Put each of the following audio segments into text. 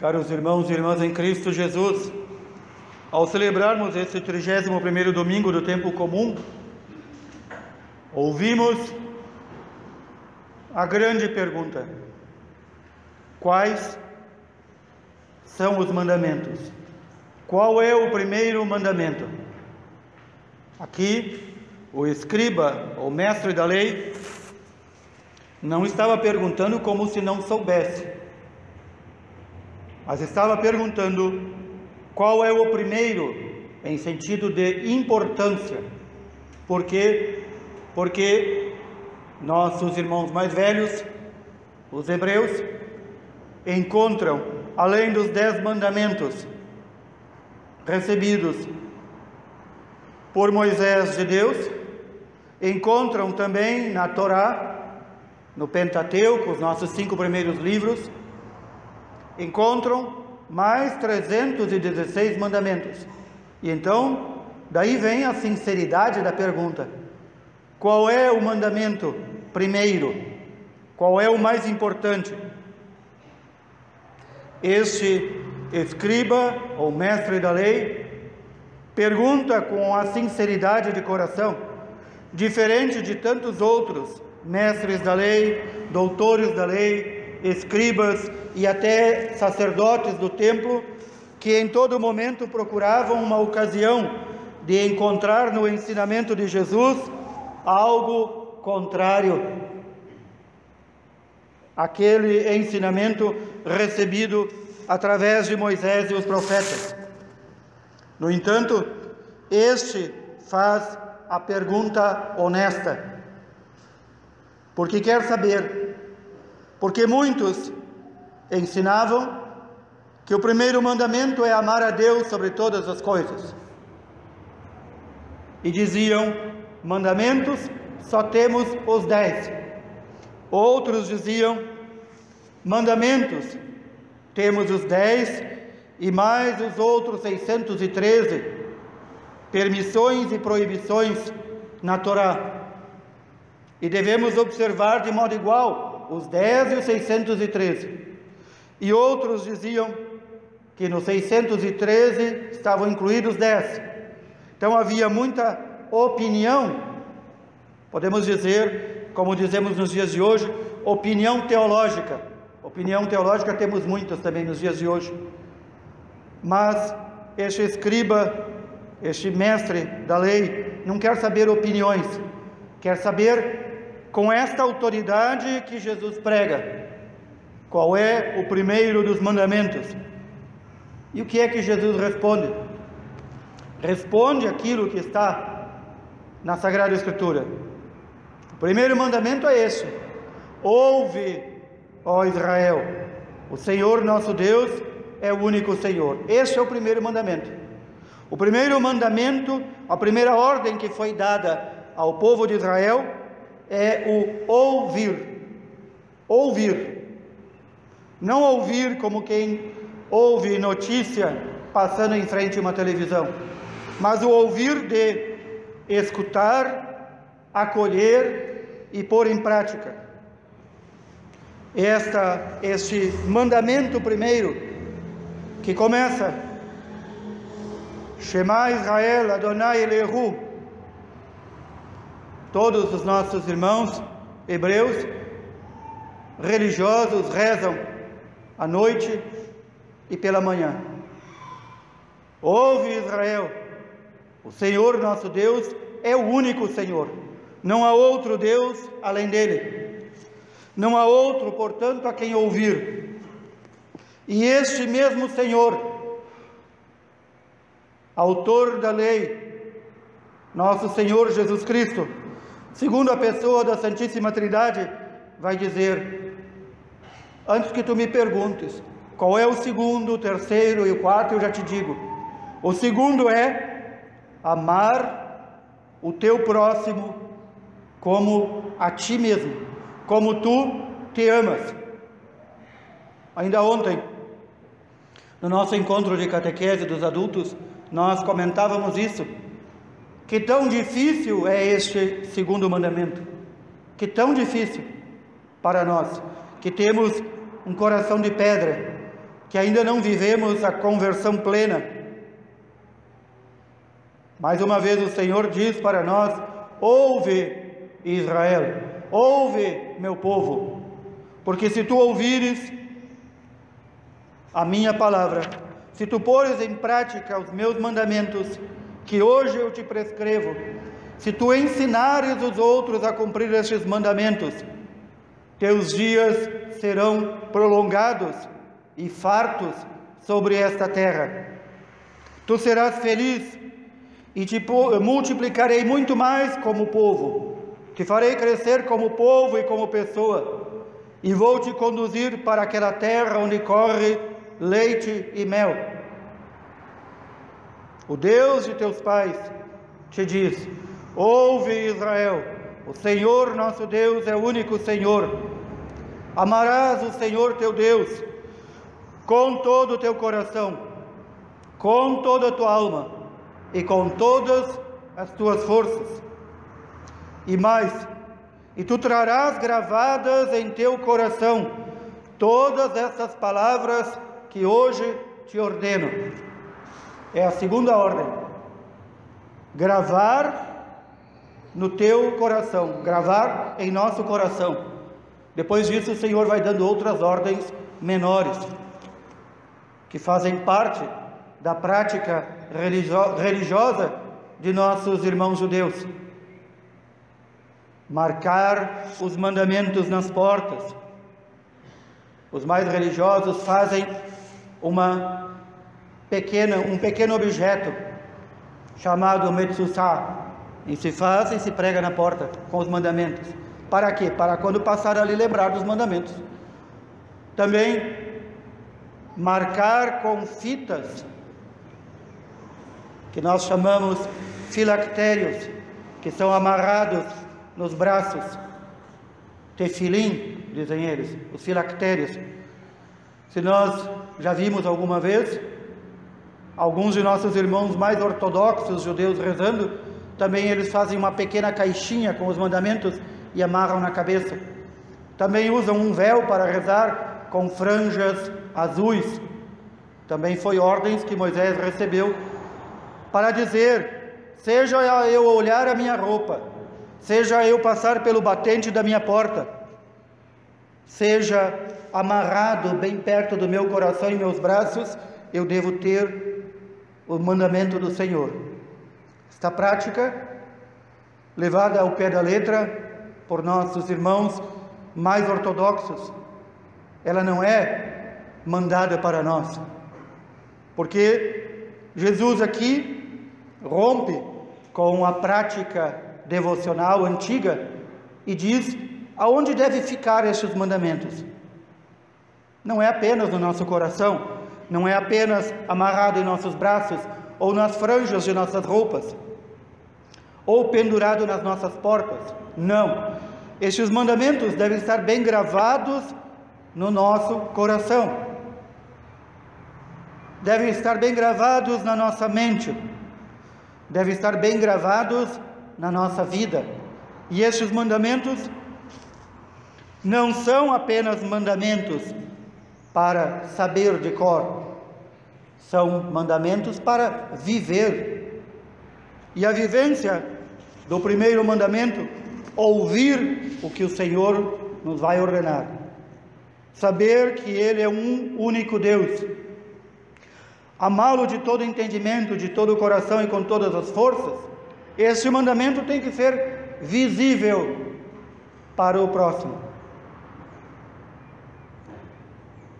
Caros irmãos e irmãs em Cristo Jesus, ao celebrarmos esse 31º domingo do tempo comum, ouvimos a grande pergunta: quais são os mandamentos? Qual é o primeiro mandamento? Aqui, o escriba, o mestre da lei, não estava perguntando como se não soubesse mas estava perguntando qual é o primeiro em sentido de importância. Por quê? Porque nossos irmãos mais velhos, os hebreus, encontram, além dos dez mandamentos recebidos por Moisés de Deus, encontram também na Torá, no Pentateuco, os nossos cinco primeiros livros, encontram mais 316 mandamentos. E então, daí vem a sinceridade da pergunta: qual é o mandamento primeiro? Qual é o mais importante? Este escriba ou mestre da lei pergunta com a sinceridade de coração, diferente de tantos outros mestres da lei, doutores da lei, escribas e até sacerdotes do templo que em todo momento procuravam uma ocasião de encontrar no ensinamento de Jesus algo contrário àquele ensinamento recebido através de Moisés e os profetas. No entanto, este faz a pergunta honesta, porque quer saber porque muitos ensinavam que o primeiro mandamento é amar a Deus sobre todas as coisas. E diziam: mandamentos só temos os dez. Outros diziam: mandamentos temos os dez e mais os outros 613 permissões e proibições na Torá. E devemos observar de modo igual os 10 e os 613. E outros diziam que nos 613 estavam incluídos 10. Então havia muita opinião, podemos dizer, como dizemos nos dias de hoje, opinião teológica. Opinião teológica temos muitas também nos dias de hoje. Mas este escriba, este mestre da lei, não quer saber opiniões, quer saber com esta autoridade que Jesus prega. Qual é o primeiro dos mandamentos? E o que é que Jesus responde? Responde aquilo que está na Sagrada Escritura. Primeiro mandamento é esse: Ouve, ó Israel, o Senhor nosso Deus é o único Senhor. Esse é o primeiro mandamento. O primeiro mandamento, a primeira ordem que foi dada ao povo de Israel é o ouvir. Ouvir. Não ouvir como quem ouve notícia passando em frente a uma televisão, mas o ouvir de escutar, acolher e pôr em prática. Esta, este mandamento primeiro, que começa, Shema Israel Adonai Elehu, Todos os nossos irmãos hebreus religiosos rezam à noite e pela manhã. Ouve Israel, o Senhor nosso Deus é o único Senhor, não há outro Deus além dele. Não há outro, portanto, a quem ouvir. E este mesmo Senhor, autor da lei, nosso Senhor Jesus Cristo, Segundo a pessoa da Santíssima Trindade, vai dizer: Antes que tu me perguntes qual é o segundo, o terceiro e o quarto, eu já te digo. O segundo é amar o teu próximo como a ti mesmo, como tu te amas. Ainda ontem, no nosso encontro de catequese dos adultos, nós comentávamos isso. Que tão difícil é este segundo mandamento. Que tão difícil para nós, que temos um coração de pedra, que ainda não vivemos a conversão plena. Mais uma vez o Senhor diz para nós: ouve, Israel, ouve, meu povo, porque se tu ouvires a minha palavra, se tu pores em prática os meus mandamentos, que hoje eu te prescrevo, se tu ensinares os outros a cumprir estes mandamentos, teus dias serão prolongados e fartos sobre esta terra. Tu serás feliz e te multiplicarei muito mais como povo. Te farei crescer como povo e como pessoa, e vou te conduzir para aquela terra onde corre leite e mel. O Deus de teus pais te diz: Ouve, Israel, o Senhor nosso Deus é o único Senhor. Amarás o Senhor teu Deus com todo o teu coração, com toda a tua alma e com todas as tuas forças. E mais, e tu trarás gravadas em teu coração todas essas palavras que hoje te ordeno. É a segunda ordem. Gravar no teu coração, gravar em nosso coração. Depois disso, o Senhor vai dando outras ordens menores, que fazem parte da prática religiosa de nossos irmãos judeus. Marcar os mandamentos nas portas. Os mais religiosos fazem uma pequena, um pequeno objeto chamado Metsusá, e se faz e se prega na porta com os mandamentos. Para quê? Para quando passar ali lembrar dos mandamentos. Também marcar com fitas, que nós chamamos filactérios, que são amarrados nos braços. Tefilim, dizem eles, os filactérios. Se nós já vimos alguma vez, alguns de nossos irmãos mais ortodoxos judeus rezando, também eles fazem uma pequena caixinha com os mandamentos e amarram na cabeça. Também usam um véu para rezar com franjas azuis. Também foi ordens que Moisés recebeu para dizer: seja eu olhar a minha roupa, seja eu passar pelo batente da minha porta, seja amarrado bem perto do meu coração e meus braços, eu devo ter o mandamento do Senhor. Esta prática, levada ao pé da letra por nossos irmãos mais ortodoxos, ela não é mandada para nós, porque Jesus aqui rompe com a prática devocional antiga e diz aonde deve ficar estes mandamentos. Não é apenas no nosso coração, não é apenas amarrado em nossos braços ou nas franjas de nossas roupas, ou pendurado nas nossas portas. Não. Estes mandamentos devem estar bem gravados no nosso coração. Devem estar bem gravados na nossa mente. Devem estar bem gravados na nossa vida. E estes mandamentos não são apenas mandamentos para saber de cor, são mandamentos para viver. E a vivência do primeiro mandamento, ouvir o que o Senhor nos vai ordenar. Saber que Ele é um único Deus. Amá-lo de todo entendimento, de todo o coração e com todas as forças. Esse mandamento tem que ser visível para o próximo.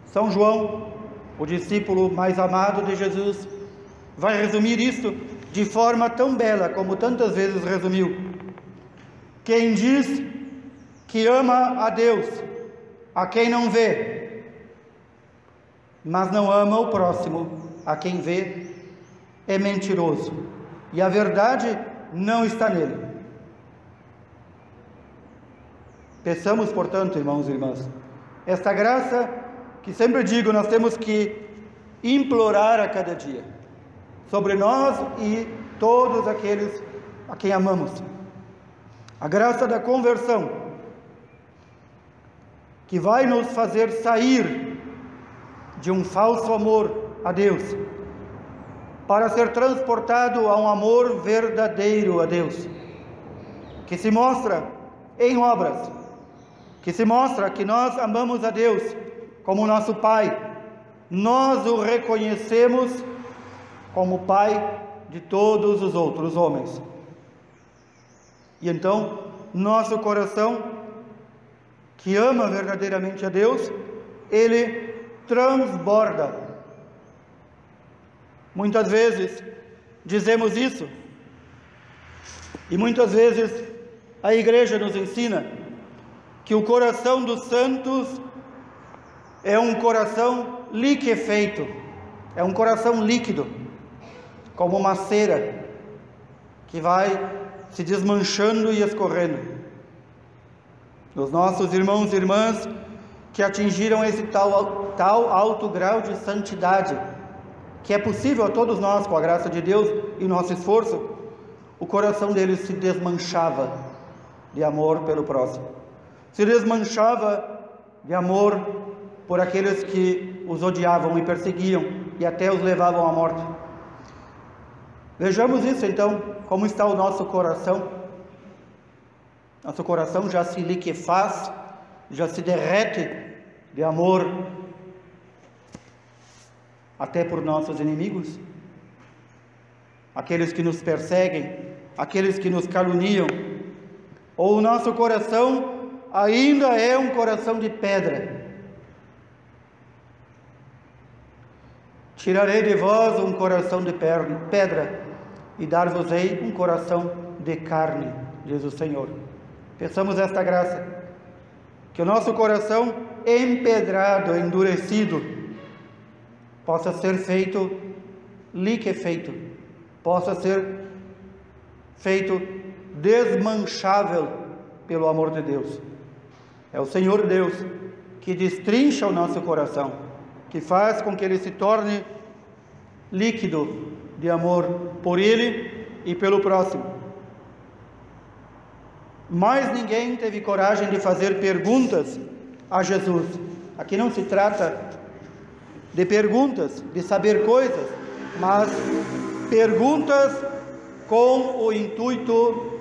São João, o discípulo mais amado de Jesus, vai resumir isto de forma tão bela como tantas vezes resumiu. Quem diz que ama a Deus, a quem não vê, mas não ama o próximo, a quem vê, é mentiroso, e a verdade não está nele. Peçamos, portanto, irmãos e irmãs, esta graça que sempre digo, nós temos que implorar a cada dia sobre nós e todos aqueles a quem amamos. A graça da conversão, que vai nos fazer sair de um falso amor a Deus, para ser transportado a um amor verdadeiro a Deus, que se mostra em obras, que se mostra que nós amamos a Deus como nosso Pai, nós o reconhecemos como Pai de todos os outros homens. E então, nosso coração, que ama verdadeiramente a Deus, ele transborda. Muitas vezes dizemos isso, e muitas vezes a igreja nos ensina que o coração dos santos é um coração liquefeito, é um coração líquido, como uma cera que vai se desmanchando e escorrendo. Os nossos irmãos e irmãs que atingiram esse tal, tal alto grau de santidade, que é possível a todos nós com a graça de Deus e nosso esforço, o coração deles se desmanchava de amor pelo próximo, se desmanchava de amor por aqueles que os odiavam e perseguiam e até os levavam à morte. Vejamos isso então, como está o nosso coração. Nosso coração já se liquefaz, já se derrete de amor até por nossos inimigos, aqueles que nos perseguem, aqueles que nos caluniam, ou o nosso coração ainda é um coração de pedra, Tirarei de vós um coração de pedra e dar-vos-ei um coração de carne, diz o Senhor. Peçamos esta graça, que o nosso coração empedrado, endurecido, possa ser feito liquefeito, possa ser feito desmanchável pelo amor de Deus. É o Senhor Deus que destrincha o nosso coração que faz com que ele se torne líquido de amor por ele e pelo próximo. Mais ninguém teve coragem de fazer perguntas a Jesus. Aqui não se trata de perguntas, de saber coisas, mas perguntas com o intuito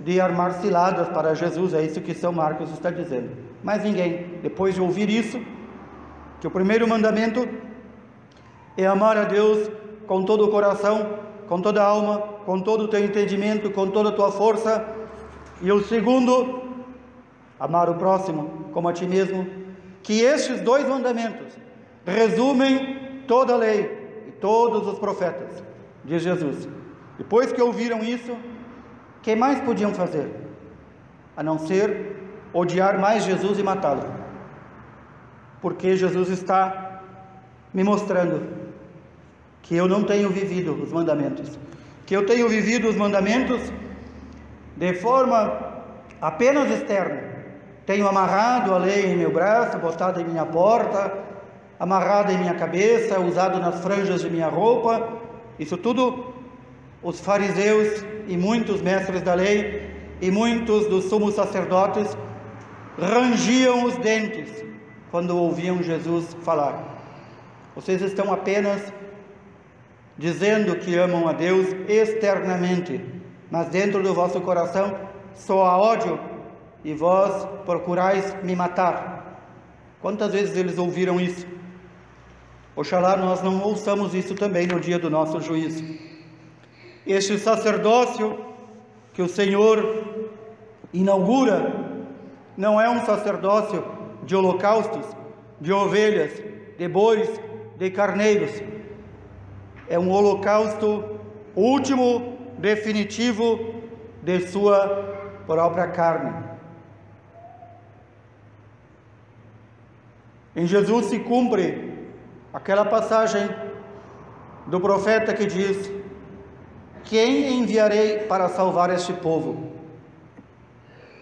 de armar ciladas para Jesus. É isso que São Marcos está dizendo. Mas ninguém, depois de ouvir isso, que o primeiro mandamento é amar a Deus com todo o coração, com toda a alma, com todo o teu entendimento, com toda a tua força, e o segundo, amar o próximo como a ti mesmo, que estes dois mandamentos resumem toda a lei e todos os profetas, diz Jesus. Depois que ouviram isso, que mais podiam fazer? A não ser odiar mais Jesus e matá-lo porque Jesus está me mostrando que eu não tenho vivido os mandamentos, que eu tenho vivido os mandamentos de forma apenas externa. Tenho amarrado a lei em meu braço, botado em minha porta, amarrado em minha cabeça, usado nas franjas de minha roupa. Isso tudo os fariseus e muitos mestres da lei e muitos dos sumos sacerdotes rangiam os dentes quando ouviam Jesus falar. Vocês estão apenas dizendo que amam a Deus externamente, mas dentro do vosso coração só há ódio e vós procurais me matar. Quantas vezes eles ouviram isso? Oxalá nós não ouçamos isso também no dia do nosso juízo. Este sacerdócio que o Senhor inaugura não é um sacerdócio de holocaustos, de ovelhas, de bois, de carneiros. É um holocausto último, definitivo de sua própria carne. Em Jesus se cumpre aquela passagem do profeta que diz: Quem enviarei para salvar este povo?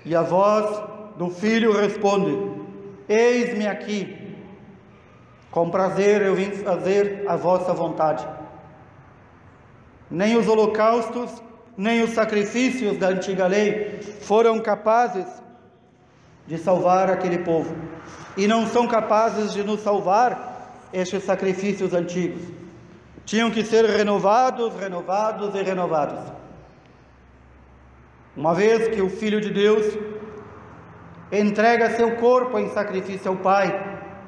E a voz do filho responde: Eis-me aqui, Com prazer eu vim fazer a vossa vontade. Nem os holocaustos, nem os sacrifícios da antiga lei foram capazes de salvar aquele povo. E não são capazes de nos salvar estes sacrifícios antigos. Tinham que ser renovados, renovados e renovados. Uma vez que o Filho de Deus entrega seu corpo em sacrifício ao Pai,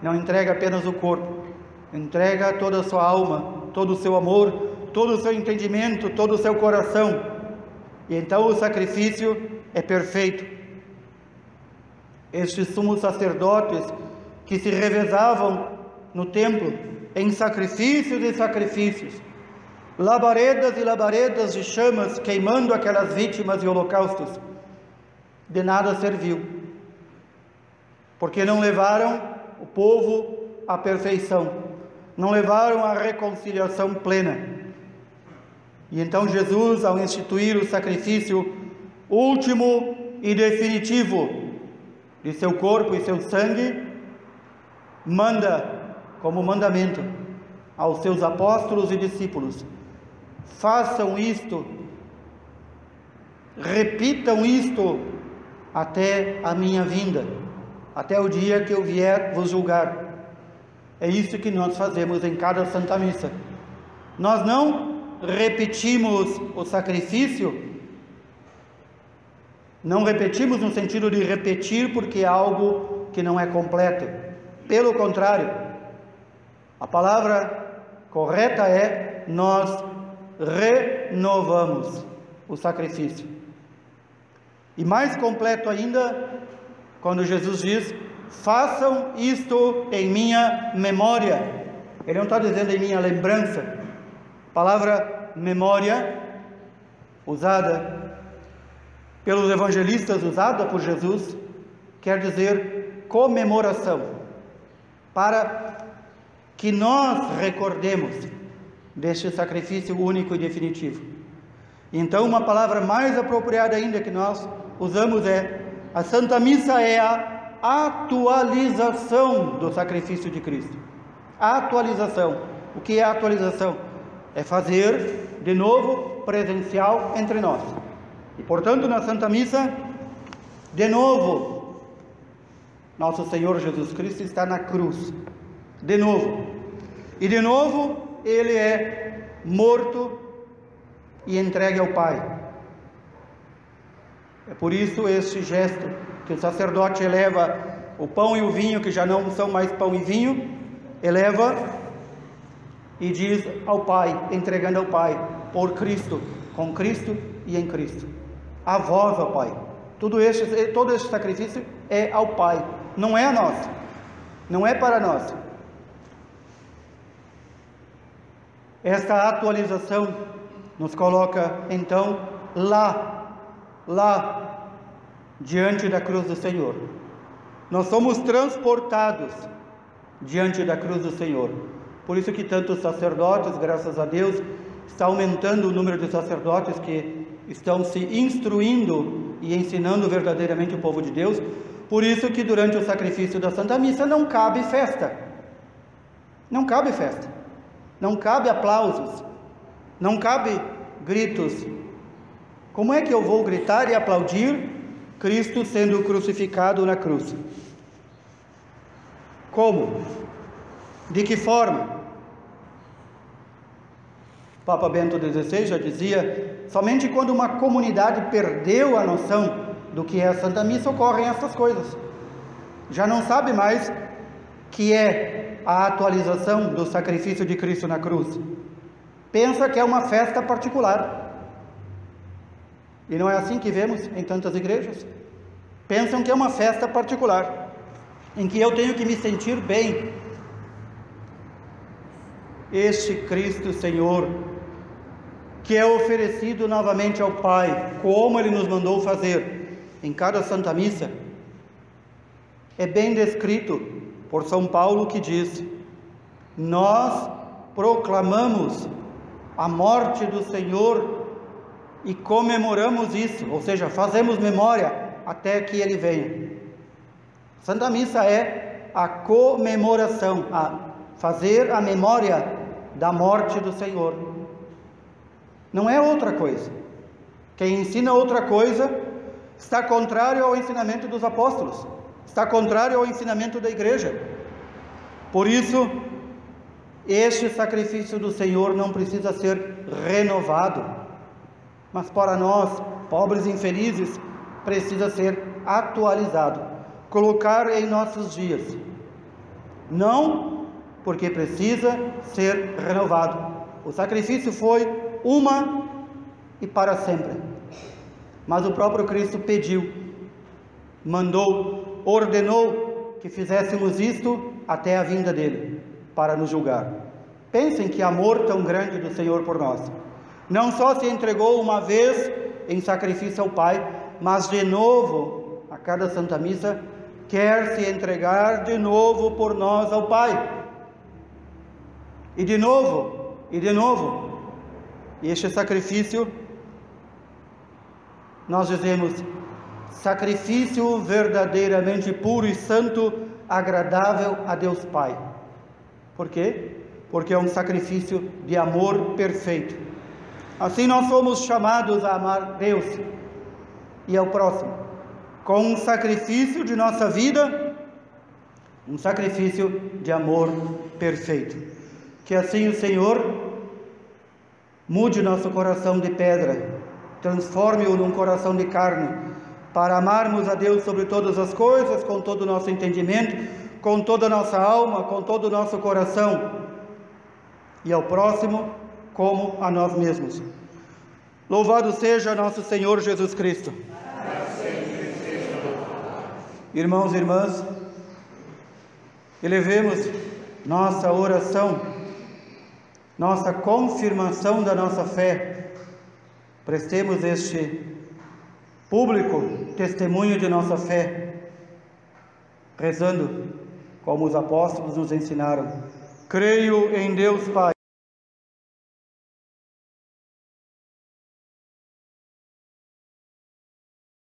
não entrega apenas o corpo, entrega toda a sua alma, todo o seu amor, todo o seu entendimento, todo o seu coração. E então o sacrifício é perfeito. Estes sumos sacerdotes que se revezavam no templo em sacrifícios e sacrifícios, labaredas e labaredas de chamas queimando aquelas vítimas e holocaustos, de nada serviu, porque não levaram o povo à perfeição, não levaram à reconciliação plena. E então Jesus, ao instituir o sacrifício último e definitivo de seu corpo e seu sangue, manda como mandamento aos seus apóstolos e discípulos: façam isto, repitam isto até a minha vinda, até o dia que eu vier vos julgar. É isso que nós fazemos em cada Santa Missa. Nós não repetimos o sacrifício, não repetimos no sentido de repetir porque é algo que não é completo. Pelo contrário, a palavra correta é nós renovamos o sacrifício. E mais completo ainda, quando Jesus diz: façam isto em minha memória. Ele não está dizendo em minha lembrança. A palavra memória, usada pelos evangelistas, usada por Jesus, quer dizer comemoração, para que nós recordemos deste sacrifício único e definitivo. Então, uma palavra mais apropriada ainda que nós usamos é: a Santa Missa é a atualização do sacrifício de Cristo. atualização. O que é atualização? É fazer de novo presencial entre nós. E portanto, na Santa Missa, de novo, nosso Senhor Jesus Cristo está na cruz. De novo. E de novo, ele é morto e entregue ao Pai. É por isso este gesto que o sacerdote eleva o pão e o vinho, que já não são mais pão e vinho, eleva e diz ao Pai, entregando ao Pai, por Cristo, com Cristo e em Cristo. A vós, ó Pai. Tudo este, todo este sacrifício é ao Pai, não é a nós, não é para nós. Esta atualização nos coloca então lá, lá, diante da cruz do Senhor. Nós somos transportados diante da cruz do Senhor. Por isso que tantos sacerdotes, graças a Deus, está aumentando o número de sacerdotes que estão se instruindo e ensinando verdadeiramente o povo de Deus. Por isso que durante o sacrifício da Santa Missa não cabe festa. Não cabe festa. Não cabe aplausos. Não cabe gritos. Como é que eu vou gritar e aplaudir Cristo sendo crucificado na cruz? Como? De que forma? Papa Bento XVI já dizia: somente quando uma comunidade perdeu a noção do que é a Santa Missa ocorrem essas coisas. Já não sabe mais que é a atualização do sacrifício de Cristo na cruz. Pensa que é uma festa particular. E não é assim que vemos em tantas igrejas. Pensam que é uma festa particular, em que eu tenho que me sentir bem. Este Cristo Senhor, que é oferecido novamente ao Pai, como Ele nos mandou fazer em cada Santa Missa, é bem descrito por São Paulo que diz: Nós proclamamos a morte do Senhor e comemoramos isso, ou seja, fazemos memória até que ele venha. Santa Missa é a comemoração, a fazer a memória da morte do Senhor. Não é outra coisa. Quem ensina outra coisa está contrário ao ensinamento dos apóstolos, está contrário ao ensinamento da igreja. Por isso, este sacrifício do Senhor não precisa ser renovado, mas para nós, pobres infelizes, precisa ser atualizado, colocar em nossos dias. Não porque precisa ser renovado. O sacrifício foi uma e para sempre. Mas o próprio Cristo pediu, mandou, ordenou que fizéssemos isto até a vinda dele, para nos julgar. Pensem que amor tão grande do Senhor por nós. Não só se entregou uma vez em sacrifício ao Pai, mas de novo, a cada Santa Missa, quer se entregar de novo por nós ao Pai. E de novo, e de novo. E este sacrifício, nós dizemos, sacrifício verdadeiramente puro e santo, agradável a Deus Pai. Por quê? Porque é um sacrifício de amor perfeito. Assim nós somos chamados a amar Deus e ao próximo, com um sacrifício de nossa vida, um sacrifício de amor perfeito. Que assim o Senhor mude nosso coração de pedra, transforme-o num coração de carne, para amarmos a Deus sobre todas as coisas, com todo o nosso entendimento, com toda a nossa alma, com todo o nosso coração, e ao próximo como a nós mesmos. Louvado seja nosso Senhor Jesus Cristo. Irmãos e irmãs, elevemos nossa oração, nossa confirmação da nossa fé, prestemos este público testemunho de nossa fé, rezando como os apóstolos nos ensinaram. Creio em Deus Pai.